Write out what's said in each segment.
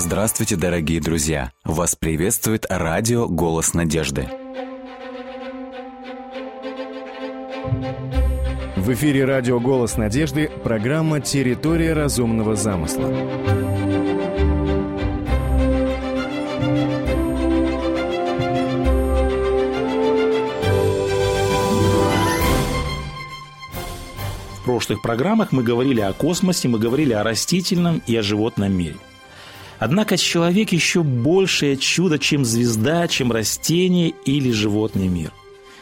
Здравствуйте, дорогие друзья! Вас приветствует радио «Голос надежды». В эфире радио «Голос надежды» программа «Территория разумного замысла». В прошлых программах мы говорили о космосе, мы говорили о растительном и о животном мире. Однако человек еще большее чудо, чем звезда, чем растение или животный мир.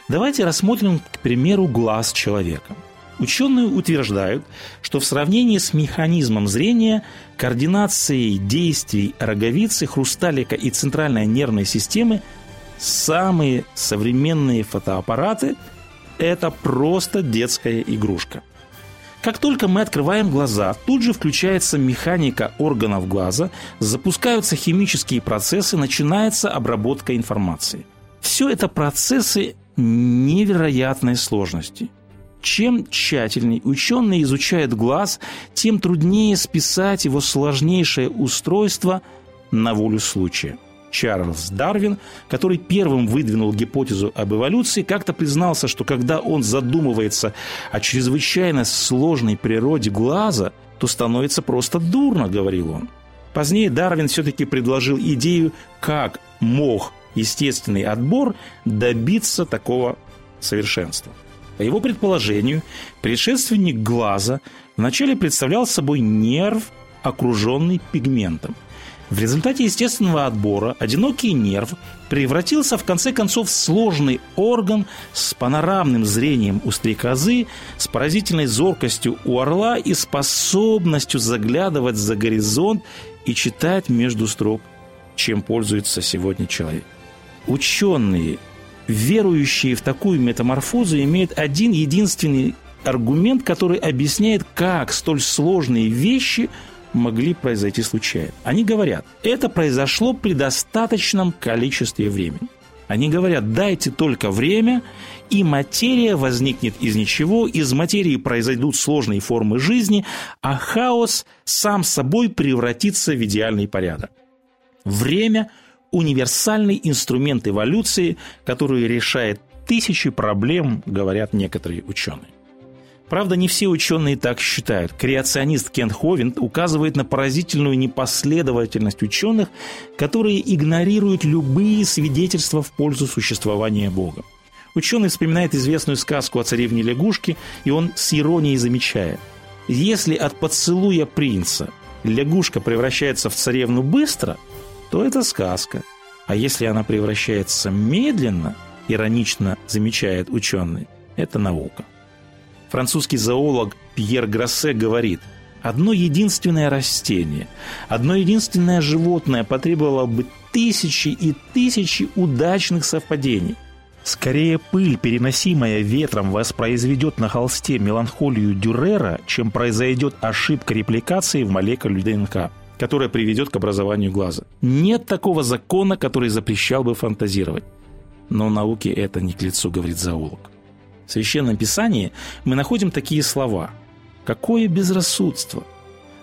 Давайте рассмотрим, к примеру, глаз человека. Ученые утверждают, что в сравнении с механизмом зрения, координацией действий роговицы, хрусталика и центральной нервной системы самые современные фотоаппараты – это просто детская игрушка – как только мы открываем глаза, тут же включается механика органов глаза, запускаются химические процессы, начинается обработка информации. Все это процессы невероятной сложности. Чем тщательней ученый изучает глаз, тем труднее списать его сложнейшее устройство на волю случая. Чарльз Дарвин, который первым выдвинул гипотезу об эволюции, как-то признался, что когда он задумывается о чрезвычайно сложной природе глаза, то становится просто дурно, говорил он. Позднее Дарвин все-таки предложил идею, как мог естественный отбор добиться такого совершенства. По его предположению, предшественник глаза вначале представлял собой нерв, окруженный пигментом – в результате естественного отбора одинокий нерв превратился в конце концов в сложный орган с панорамным зрением у стрекозы, с поразительной зоркостью у орла и способностью заглядывать за горизонт и читать между строк, чем пользуется сегодня человек. Ученые, верующие в такую метаморфозу, имеют один единственный аргумент, который объясняет, как столь сложные вещи – могли произойти случайно. Они говорят, это произошло при достаточном количестве времени. Они говорят, дайте только время, и материя возникнет из ничего, из материи произойдут сложные формы жизни, а хаос сам собой превратится в идеальный порядок. Время – универсальный инструмент эволюции, который решает тысячи проблем, говорят некоторые ученые. Правда, не все ученые так считают. Креационист Кен Ховин указывает на поразительную непоследовательность ученых, которые игнорируют любые свидетельства в пользу существования Бога. Ученый вспоминает известную сказку о царевне лягушке, и он с иронией замечает. Если от поцелуя принца лягушка превращается в царевну быстро, то это сказка. А если она превращается медленно, иронично замечает ученый, это наука. Французский зоолог Пьер Гроссе говорит, одно единственное растение, одно единственное животное потребовало бы тысячи и тысячи удачных совпадений. Скорее пыль, переносимая ветром, воспроизведет на холсте меланхолию Дюрера, чем произойдет ошибка репликации в молекуле ДНК, которая приведет к образованию глаза. Нет такого закона, который запрещал бы фантазировать. Но науке это не к лицу, говорит зоолог. В Священном Писании мы находим такие слова. «Какое безрассудство!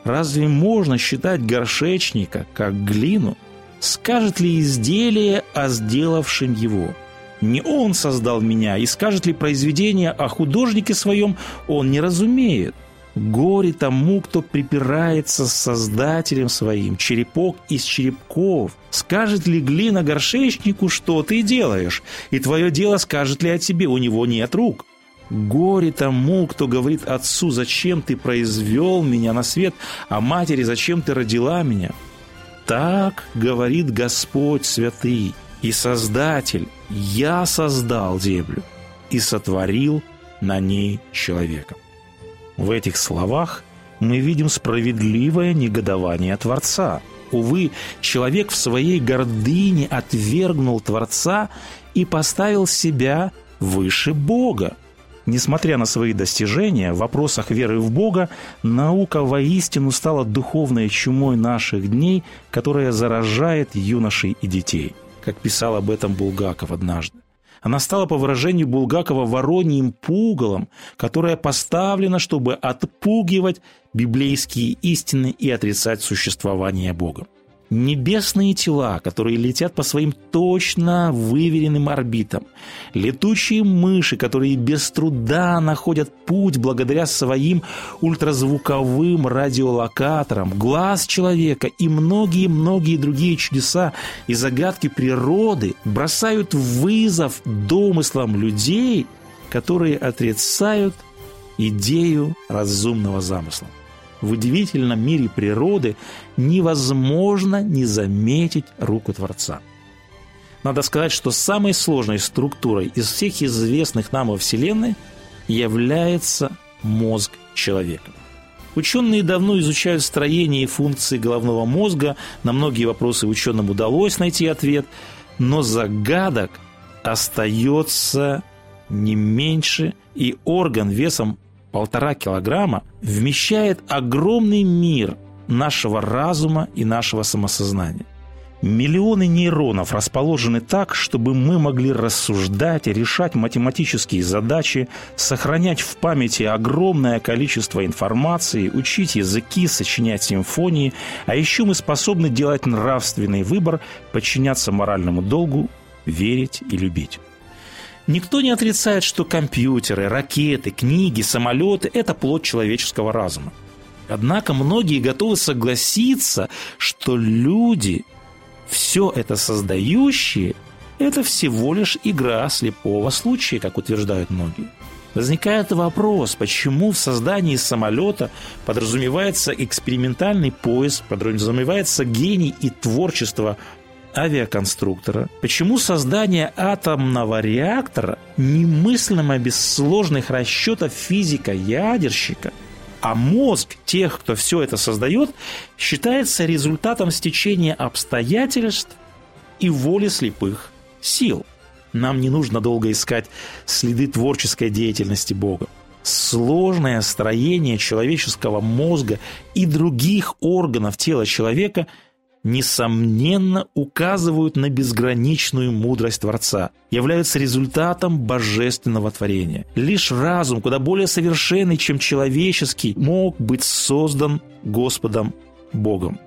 Разве можно считать горшечника, как глину? Скажет ли изделие о сделавшем его? Не он создал меня, и скажет ли произведение о художнике своем, он не разумеет. Горе тому, кто припирается с Создателем своим, черепок из черепков. Скажет ли глина горшечнику, что ты делаешь? И твое дело скажет ли о тебе, у него нет рук. Горе тому, кто говорит отцу, зачем ты произвел меня на свет, а матери, зачем ты родила меня. Так говорит Господь святый и Создатель, я создал землю и сотворил на ней человека. В этих словах мы видим справедливое негодование Творца. Увы, человек в своей гордыне отвергнул Творца и поставил себя выше Бога. Несмотря на свои достижения в вопросах веры в Бога, наука воистину стала духовной чумой наших дней, которая заражает юношей и детей, как писал об этом Булгаков однажды. Она стала, по выражению Булгакова, вороньим пугалом, которое поставлено, чтобы отпугивать библейские истины и отрицать существование Бога. Небесные тела, которые летят по своим точно выверенным орбитам. Летучие мыши, которые без труда находят путь благодаря своим ультразвуковым радиолокаторам. Глаз человека и многие-многие другие чудеса и загадки природы бросают вызов домыслам людей, которые отрицают идею разумного замысла в удивительном мире природы невозможно не заметить руку Творца. Надо сказать, что самой сложной структурой из всех известных нам во Вселенной является мозг человека. Ученые давно изучают строение и функции головного мозга, на многие вопросы ученым удалось найти ответ, но загадок остается не меньше, и орган весом полтора килограмма вмещает огромный мир нашего разума и нашего самосознания. Миллионы нейронов расположены так, чтобы мы могли рассуждать, решать математические задачи, сохранять в памяти огромное количество информации, учить языки, сочинять симфонии, а еще мы способны делать нравственный выбор, подчиняться моральному долгу, верить и любить. Никто не отрицает, что компьютеры, ракеты, книги, самолеты – это плод человеческого разума. Однако многие готовы согласиться, что люди, все это создающие, это всего лишь игра слепого случая, как утверждают многие. Возникает вопрос, почему в создании самолета подразумевается экспериментальный поиск, подразумевается гений и творчество авиаконструктора, почему создание атомного реактора немыслимо без сложных расчетов физика-ядерщика, а мозг тех, кто все это создает, считается результатом стечения обстоятельств и воли слепых сил. Нам не нужно долго искать следы творческой деятельности Бога. Сложное строение человеческого мозга и других органов тела человека – несомненно указывают на безграничную мудрость Творца, являются результатом божественного творения. Лишь разум, куда более совершенный, чем человеческий, мог быть создан Господом Богом.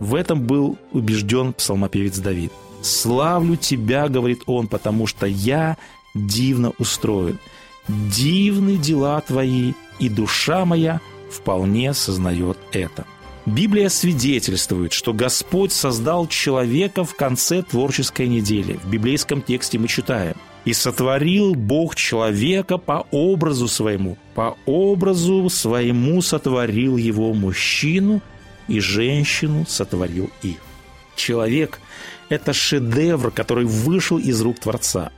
В этом был убежден псалмопевец Давид. «Славлю Тебя, — говорит он, — потому что я дивно устроен. Дивны дела Твои, и душа моя вполне сознает это». Библия свидетельствует, что Господь создал человека в конце творческой недели. В библейском тексте мы читаем «И сотворил Бог человека по образу своему, по образу своему сотворил его мужчину, и женщину сотворил их». Человек – это шедевр, который вышел из рук Творца.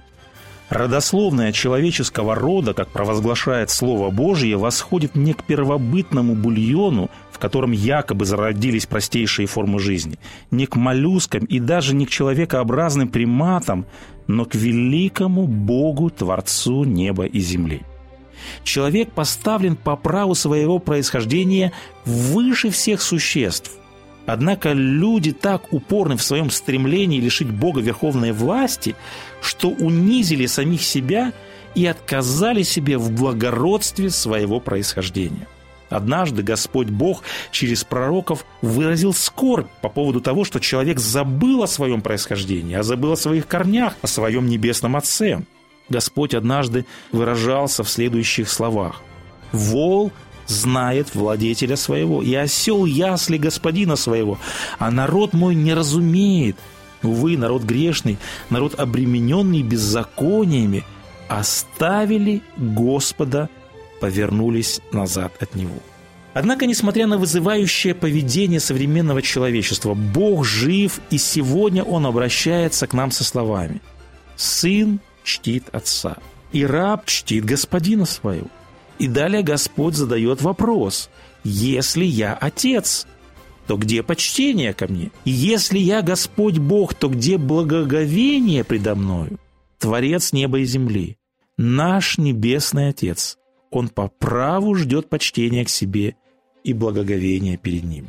Родословная человеческого рода, как провозглашает Слово Божье, восходит не к первобытному бульону, котором якобы зародились простейшие формы жизни, не к моллюскам и даже не к человекообразным приматам, но к великому Богу, Творцу неба и земли. Человек поставлен по праву своего происхождения выше всех существ. Однако люди так упорны в своем стремлении лишить Бога верховной власти, что унизили самих себя и отказали себе в благородстве своего происхождения – Однажды Господь Бог через пророков выразил скорбь по поводу того, что человек забыл о своем происхождении, а забыл о своих корнях, о своем небесном Отце. Господь однажды выражался в следующих словах. «Вол знает владетеля своего, и осел ясли господина своего, а народ мой не разумеет. Увы, народ грешный, народ обремененный беззакониями, оставили Господа повернулись назад от него. Однако, несмотря на вызывающее поведение современного человечества, Бог жив, и сегодня Он обращается к нам со словами «Сын чтит отца, и раб чтит господина своего». И далее Господь задает вопрос «Если я отец, то где почтение ко мне? И если я Господь Бог, то где благоговение предо мною? Творец неба и земли, наш Небесный Отец, он по праву ждет почтения к себе и благоговения перед ним.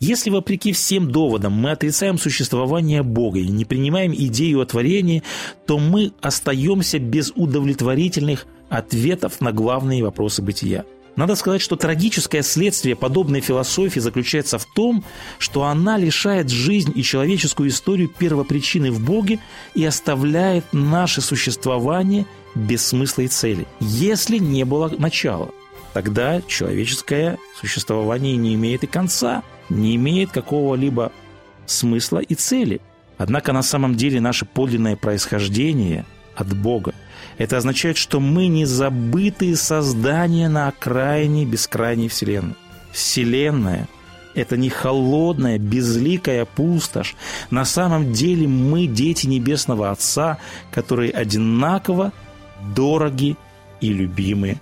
Если, вопреки всем доводам, мы отрицаем существование Бога и не принимаем идею о творении, то мы остаемся без удовлетворительных ответов на главные вопросы бытия. Надо сказать, что трагическое следствие подобной философии заключается в том, что она лишает жизнь и человеческую историю первопричины в Боге и оставляет наше существование без смысла и цели. Если не было начала, тогда человеческое существование не имеет и конца, не имеет какого-либо смысла и цели. Однако на самом деле наше подлинное происхождение от Бога – это означает, что мы не забытые создания на окраине бескрайней Вселенной. Вселенная – это не холодная, безликая пустошь. На самом деле мы дети Небесного Отца, которые одинаково дороги и любимы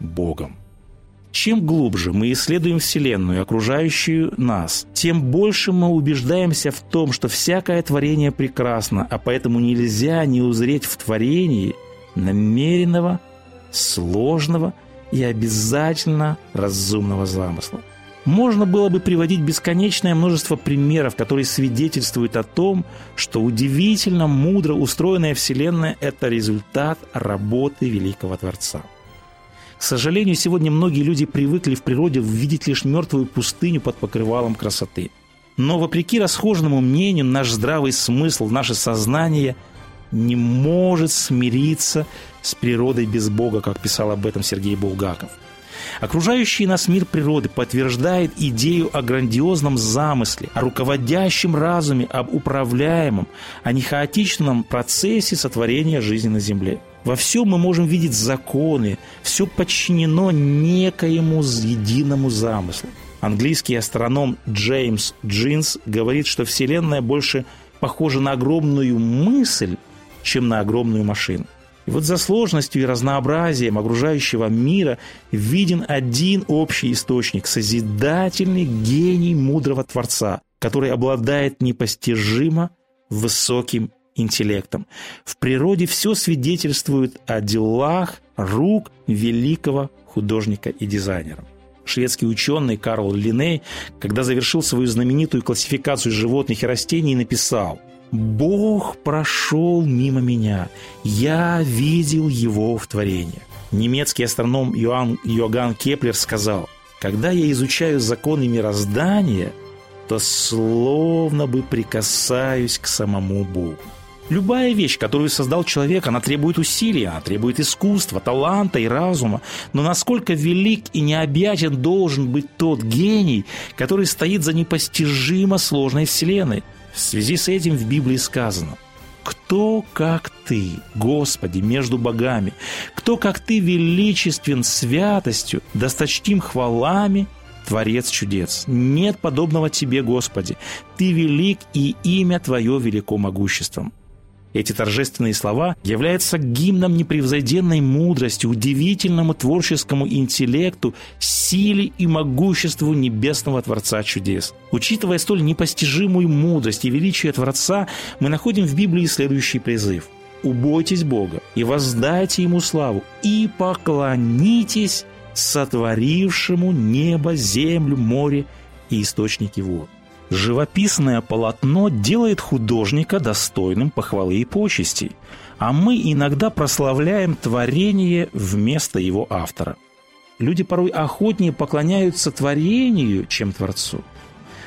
Богом. Чем глубже мы исследуем Вселенную, окружающую нас, тем больше мы убеждаемся в том, что всякое творение прекрасно, а поэтому нельзя не узреть в творении – намеренного, сложного и обязательно разумного замысла. Можно было бы приводить бесконечное множество примеров, которые свидетельствуют о том, что удивительно мудро устроенная Вселенная – это результат работы Великого Творца. К сожалению, сегодня многие люди привыкли в природе видеть лишь мертвую пустыню под покрывалом красоты. Но вопреки расхожему мнению, наш здравый смысл, наше сознание – не может смириться с природой без Бога, как писал об этом Сергей Булгаков. Окружающий нас мир природы подтверждает идею о грандиозном замысле, о руководящем разуме, об управляемом, а не хаотичном процессе сотворения жизни на Земле. Во всем мы можем видеть законы, все подчинено некоему единому замыслу. Английский астроном Джеймс Джинс говорит, что Вселенная больше похожа на огромную мысль, чем на огромную машину. И вот за сложностью и разнообразием окружающего мира виден один общий источник – созидательный гений мудрого Творца, который обладает непостижимо высоким интеллектом. В природе все свидетельствует о делах рук великого художника и дизайнера. Шведский ученый Карл Линей, когда завершил свою знаменитую классификацию животных и растений, написал – Бог прошел мимо меня. Я видел его в творении. Немецкий астроном Йоанн, Йоганн Кеплер сказал, когда я изучаю законы мироздания, то словно бы прикасаюсь к самому Богу. Любая вещь, которую создал человек, она требует усилия, она требует искусства, таланта и разума. Но насколько велик и необъятен должен быть тот гений, который стоит за непостижимо сложной вселенной – в связи с этим в Библии сказано «Кто, как Ты, Господи, между богами? Кто, как Ты, величествен святостью, досточтим хвалами, Творец чудес. Нет подобного Тебе, Господи. Ты велик, и имя Твое велико могуществом. Эти торжественные слова являются гимном непревзойденной мудрости, удивительному творческому интеллекту, силе и могуществу небесного Творца чудес. Учитывая столь непостижимую мудрость и величие Творца, мы находим в Библии следующий призыв. «Убойтесь Бога и воздайте Ему славу, и поклонитесь сотворившему небо, землю, море и источники вод». Живописное полотно делает художника достойным похвалы и почестей, а мы иногда прославляем творение вместо его автора. Люди порой охотнее поклоняются творению, чем Творцу.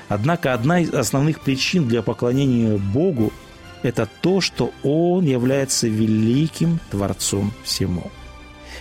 Однако одна из основных причин для поклонения Богу – это то, что Он является великим Творцом всему.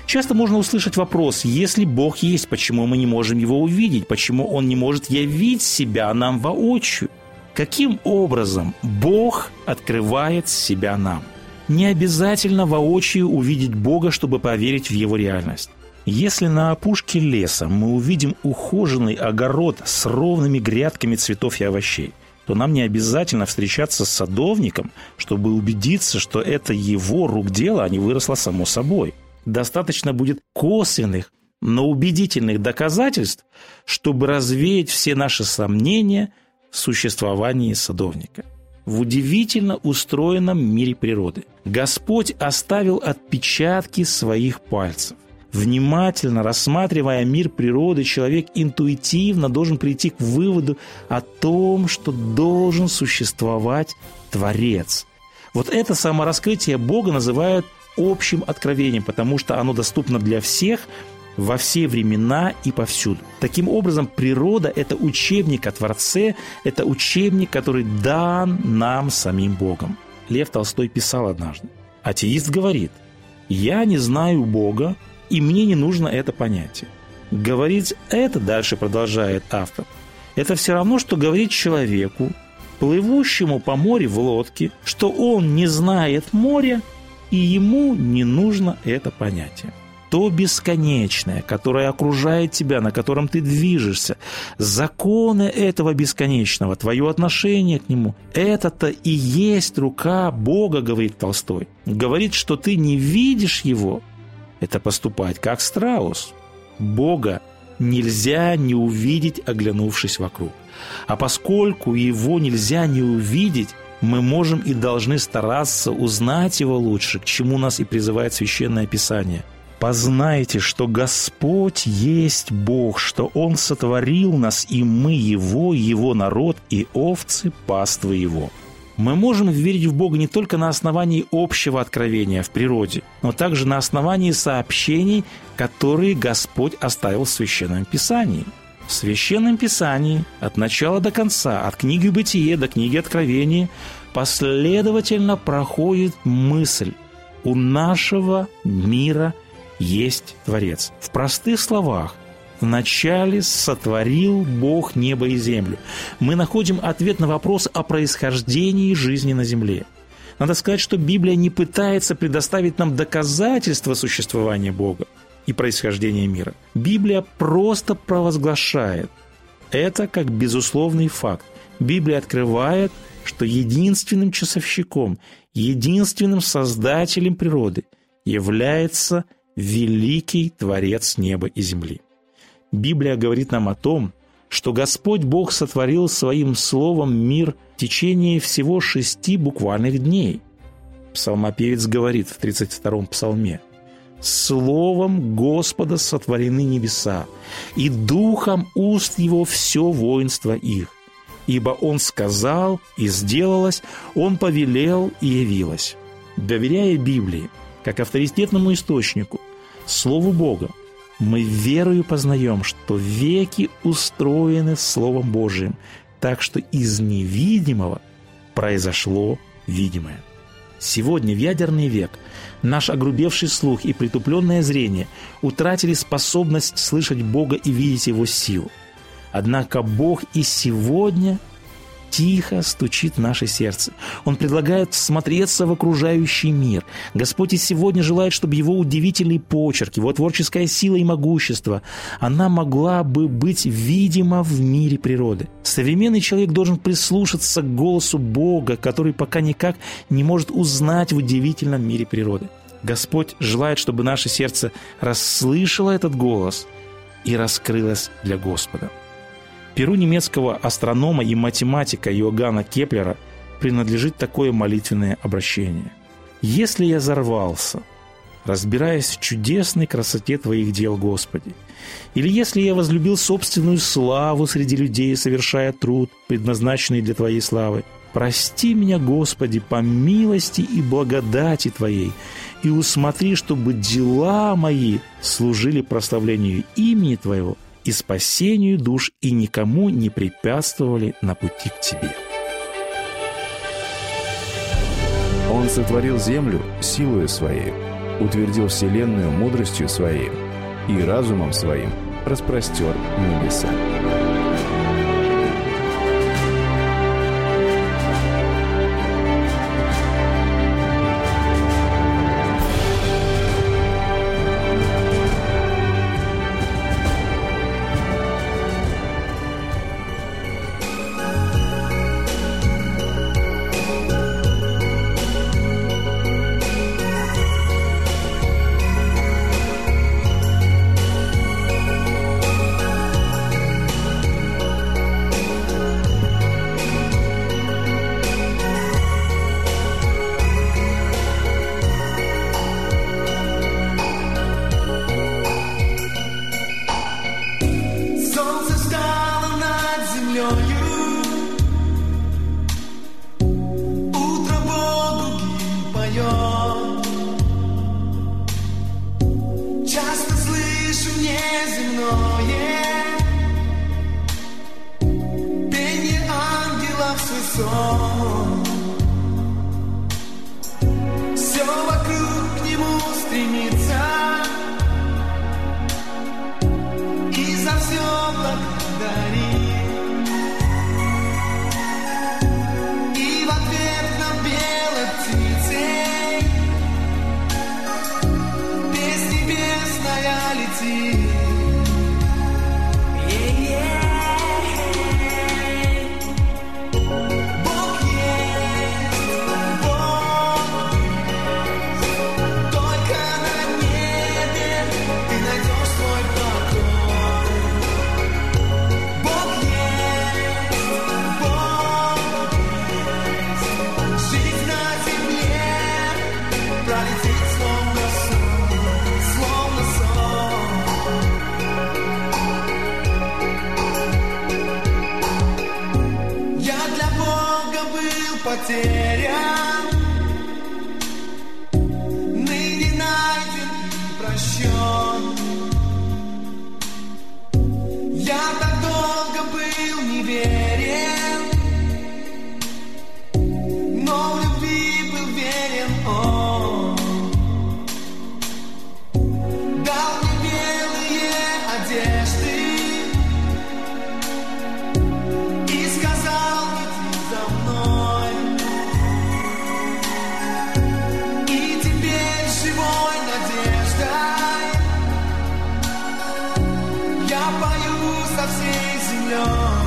Часто можно услышать вопрос, если Бог есть, почему мы не можем Его увидеть, почему Он не может явить себя нам воочию? Каким образом Бог открывает себя нам? Не обязательно воочию увидеть Бога, чтобы поверить в Его реальность. Если на опушке леса мы увидим ухоженный огород с ровными грядками цветов и овощей, то нам не обязательно встречаться с садовником, чтобы убедиться, что это его рук дело, а не выросло само собой – достаточно будет косвенных, но убедительных доказательств, чтобы развеять все наши сомнения в существовании садовника. В удивительно устроенном мире природы Господь оставил отпечатки своих пальцев. Внимательно рассматривая мир природы, человек интуитивно должен прийти к выводу о том, что должен существовать Творец. Вот это самораскрытие Бога называют общим откровением, потому что оно доступно для всех во все времена и повсюду. Таким образом, природа – это учебник о Творце, это учебник, который дан нам самим Богом. Лев Толстой писал однажды. Атеист говорит, «Я не знаю Бога, и мне не нужно это понятие». Говорить это, дальше продолжает автор, это все равно, что говорить человеку, плывущему по морю в лодке, что он не знает моря, и ему не нужно это понятие. То бесконечное, которое окружает тебя, на котором ты движешься, законы этого бесконечного, твое отношение к нему, это-то и есть рука Бога, говорит Толстой. Говорит, что ты не видишь его, это поступать как страус. Бога нельзя не увидеть, оглянувшись вокруг. А поскольку его нельзя не увидеть, мы можем и должны стараться узнать его лучше, к чему нас и призывает Священное Писание. «Познайте, что Господь есть Бог, что Он сотворил нас, и мы Его, Его народ, и овцы паствы Его». Мы можем верить в Бога не только на основании общего откровения в природе, но также на основании сообщений, которые Господь оставил в Священном Писании. В Священном Писании от начала до конца, от книги Бытие до книги Откровения, последовательно проходит мысль «У нашего мира есть Творец». В простых словах, Вначале сотворил Бог небо и землю. Мы находим ответ на вопрос о происхождении жизни на земле. Надо сказать, что Библия не пытается предоставить нам доказательства существования Бога и происхождения мира. Библия просто провозглашает это как безусловный факт. Библия открывает, что единственным часовщиком, единственным создателем природы является великий Творец неба и земли. Библия говорит нам о том, что Господь Бог сотворил своим словом мир в течение всего шести буквальных дней. Псалмопевец говорит в 32-м псалме «Словом Господа сотворены небеса, и духом уст Его все воинство их. Ибо Он сказал, и сделалось, Он повелел, и явилось». Доверяя Библии, как авторитетному источнику, Слову Бога, мы верою познаем, что веки устроены Словом Божиим, так что из невидимого произошло видимое. Сегодня, в ядерный век, наш огрубевший слух и притупленное зрение утратили способность слышать Бога и видеть Его силу. Однако Бог и сегодня – тихо стучит в наше сердце. Он предлагает смотреться в окружающий мир. Господь и сегодня желает, чтобы его удивительный почерк, его творческая сила и могущество, она могла бы быть видима в мире природы. Современный человек должен прислушаться к голосу Бога, который пока никак не может узнать в удивительном мире природы. Господь желает, чтобы наше сердце расслышало этот голос и раскрылось для Господа. Перу немецкого астронома и математика Иоганна Кеплера принадлежит такое молитвенное обращение. «Если я взорвался, разбираясь в чудесной красоте Твоих дел, Господи, или если я возлюбил собственную славу среди людей, совершая труд, предназначенный для Твоей славы, прости меня, Господи, по милости и благодати Твоей, и усмотри, чтобы дела мои служили прославлению имени Твоего и спасению душ и никому не препятствовали на пути к Тебе. Он сотворил землю силою Своей, утвердил вселенную мудростью Своей и разумом Своим распростер небеса. song. Я пою со всей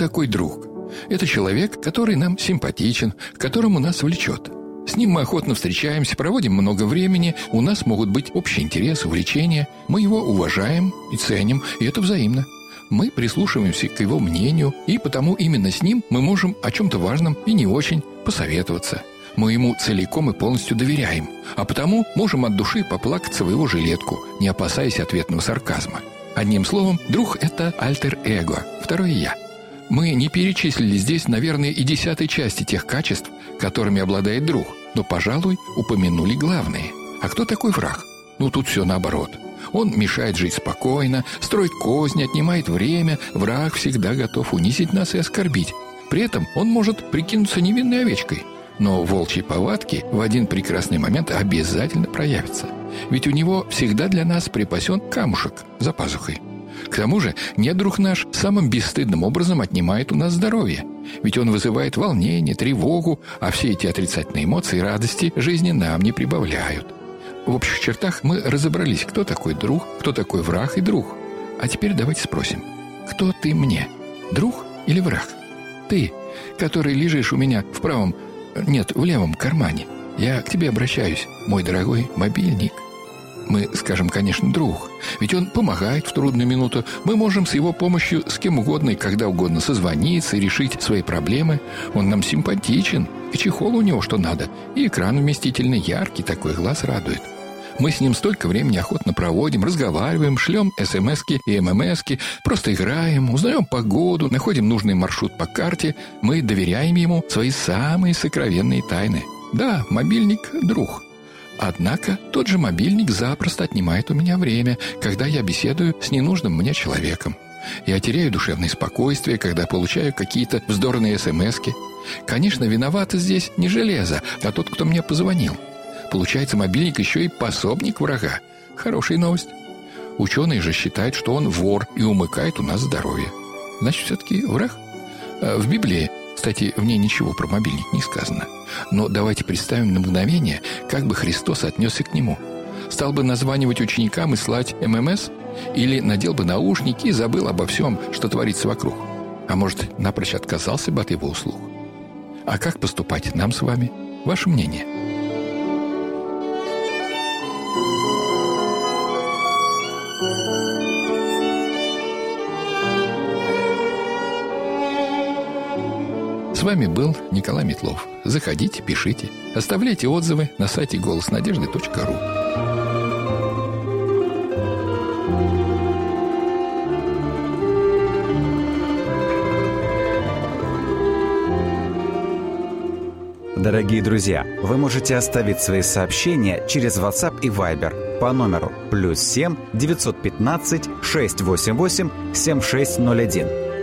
такой друг? Это человек, который нам симпатичен, которому нас влечет. С ним мы охотно встречаемся, проводим много времени, у нас могут быть общие интересы, увлечения. Мы его уважаем и ценим, и это взаимно. Мы прислушиваемся к его мнению, и потому именно с ним мы можем о чем-то важном и не очень посоветоваться. Мы ему целиком и полностью доверяем, а потому можем от души поплакаться в его жилетку, не опасаясь ответного сарказма. Одним словом, друг – это альтер-эго, второе «я». Мы не перечислили здесь, наверное, и десятой части тех качеств, которыми обладает друг, но, пожалуй, упомянули главные. А кто такой враг? Ну, тут все наоборот. Он мешает жить спокойно, строит козни, отнимает время. Враг всегда готов унизить нас и оскорбить. При этом он может прикинуться невинной овечкой. Но волчьи повадки в один прекрасный момент обязательно проявятся. Ведь у него всегда для нас припасен камушек за пазухой. К тому же недруг наш самым бесстыдным образом отнимает у нас здоровье. Ведь он вызывает волнение, тревогу, а все эти отрицательные эмоции и радости жизни нам не прибавляют. В общих чертах мы разобрались, кто такой друг, кто такой враг и друг. А теперь давайте спросим, кто ты мне, друг или враг? Ты, который лежишь у меня в правом, нет, в левом кармане. Я к тебе обращаюсь, мой дорогой мобильник. Мы скажем, конечно, друг. Ведь он помогает в трудную минуту. Мы можем с его помощью с кем угодно и когда угодно созвониться и решить свои проблемы. Он нам симпатичен. И чехол у него что надо. И экран вместительный, яркий, такой глаз радует. Мы с ним столько времени охотно проводим, разговариваем, шлем смски и ммски, просто играем, узнаем погоду, находим нужный маршрут по карте. Мы доверяем ему свои самые сокровенные тайны. Да, мобильник – друг. Однако тот же мобильник запросто отнимает у меня время, когда я беседую с ненужным мне человеком. Я теряю душевное спокойствие, когда получаю какие-то вздорные смски. Конечно, виновата здесь не железо, а тот, кто мне позвонил. Получается, мобильник еще и пособник врага. Хорошая новость. Ученые же считают, что он вор и умыкает у нас здоровье. Значит, все-таки враг? А В Библии, кстати, в ней ничего про мобильник не сказано. Но давайте представим на мгновение, как бы Христос отнесся к нему. Стал бы названивать ученикам и слать ММС? Или надел бы наушники и забыл обо всем, что творится вокруг? А может, напрочь отказался бы от его услуг? А как поступать нам с вами? Ваше мнение? С вами был Николай Метлов. Заходите, пишите, оставляйте отзывы на сайте голоснадежды.ру. Дорогие друзья, вы можете оставить свои сообщения через WhatsApp и Viber по номеру плюс 7 915 688 7601